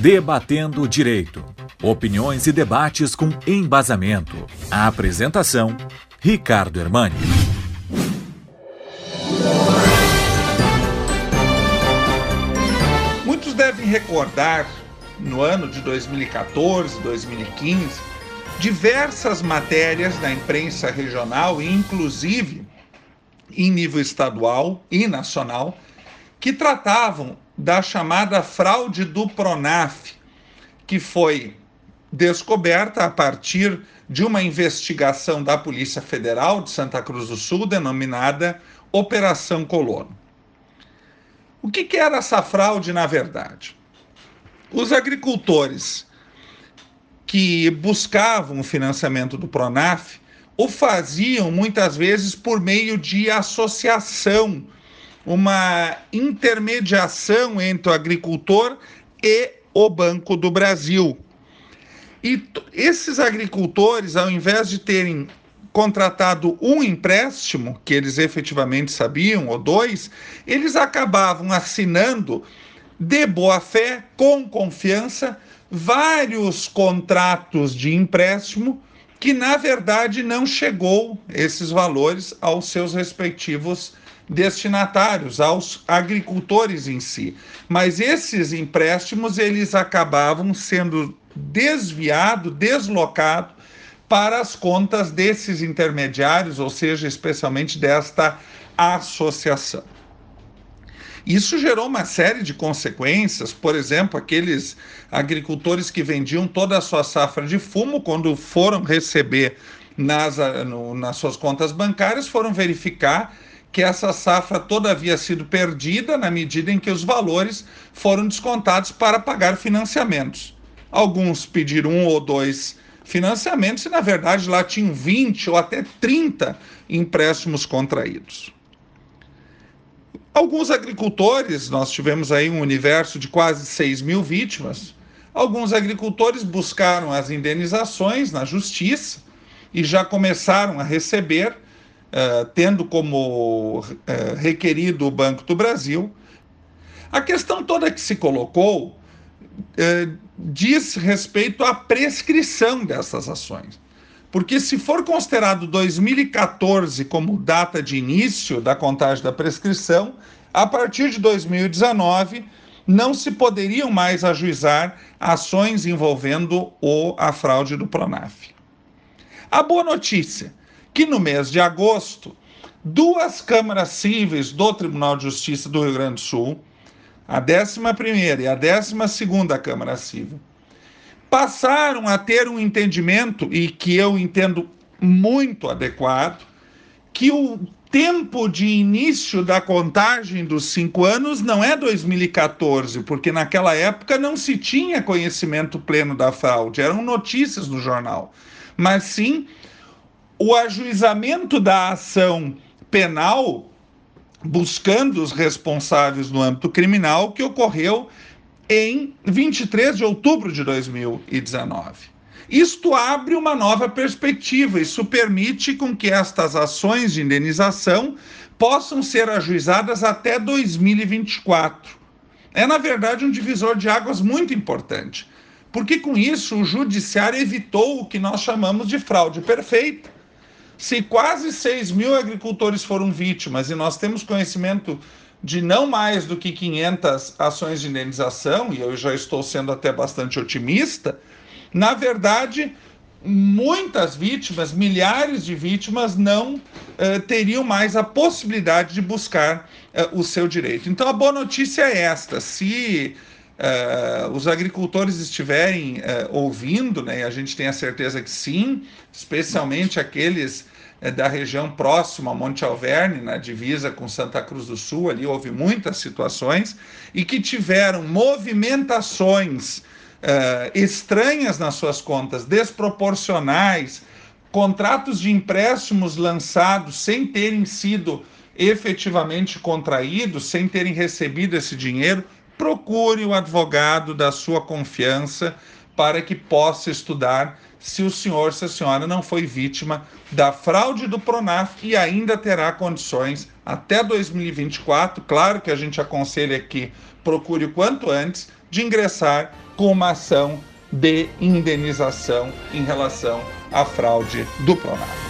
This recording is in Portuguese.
Debatendo o Direito. Opiniões e debates com embasamento. A apresentação: Ricardo Hermani. Muitos devem recordar, no ano de 2014, 2015, diversas matérias na imprensa regional, inclusive em nível estadual e nacional, que tratavam da chamada fraude do Pronaf, que foi descoberta a partir de uma investigação da Polícia Federal de Santa Cruz do Sul, denominada Operação Colono. O que, que era essa fraude, na verdade? Os agricultores que buscavam o financiamento do Pronaf o faziam muitas vezes por meio de associação, uma intermediação entre o agricultor e o Banco do Brasil. E esses agricultores, ao invés de terem contratado um empréstimo, que eles efetivamente sabiam, ou dois, eles acabavam assinando de boa fé, com confiança, vários contratos de empréstimo que na verdade não chegou esses valores aos seus respectivos destinatários, aos agricultores em si. Mas esses empréstimos eles acabavam sendo desviados, deslocados para as contas desses intermediários, ou seja, especialmente desta associação. Isso gerou uma série de consequências, por exemplo, aqueles agricultores que vendiam toda a sua safra de fumo, quando foram receber nas, no, nas suas contas bancárias, foram verificar que essa safra toda havia sido perdida na medida em que os valores foram descontados para pagar financiamentos. Alguns pediram um ou dois financiamentos e, na verdade, lá tinham 20 ou até 30 empréstimos contraídos. Alguns agricultores, nós tivemos aí um universo de quase 6 mil vítimas, alguns agricultores buscaram as indenizações na justiça e já começaram a receber, uh, tendo como uh, requerido o Banco do Brasil. A questão toda que se colocou uh, diz respeito à prescrição dessas ações. Porque se for considerado 2014 como data de início da contagem da prescrição, a partir de 2019 não se poderiam mais ajuizar ações envolvendo o, a fraude do Pronaf. A boa notícia que no mês de agosto, duas câmaras cíveis do Tribunal de Justiça do Rio Grande do Sul, a 11ª e a 12ª Câmara Civil, passaram a ter um entendimento, e que eu entendo muito adequado, que o tempo de início da contagem dos cinco anos não é 2014, porque naquela época não se tinha conhecimento pleno da fraude, eram notícias no jornal, mas sim o ajuizamento da ação penal buscando os responsáveis no âmbito criminal que ocorreu em 23 de outubro de 2019. Isto abre uma nova perspectiva, isso permite com que estas ações de indenização possam ser ajuizadas até 2024. É, na verdade, um divisor de águas muito importante, porque com isso o judiciário evitou o que nós chamamos de fraude perfeita. Se quase 6 mil agricultores foram vítimas e nós temos conhecimento de não mais do que 500 ações de indenização, e eu já estou sendo até bastante otimista, na verdade, muitas vítimas, milhares de vítimas, não uh, teriam mais a possibilidade de buscar uh, o seu direito. Então, a boa notícia é esta: se uh, os agricultores estiverem ouvindo, né, e a gente tem a certeza que sim, especialmente aqueles é, da região próxima a Monte Alverne, na divisa com Santa Cruz do Sul, ali houve muitas situações, e que tiveram movimentações uh, estranhas nas suas contas, desproporcionais, contratos de empréstimos lançados sem terem sido efetivamente contraídos, sem terem recebido esse dinheiro, procure o advogado da sua confiança para que possa estudar se o senhor, se a senhora não foi vítima da fraude do Pronaf e ainda terá condições até 2024. Claro que a gente aconselha que procure o quanto antes de ingressar com uma ação de indenização em relação à fraude do Pronaf.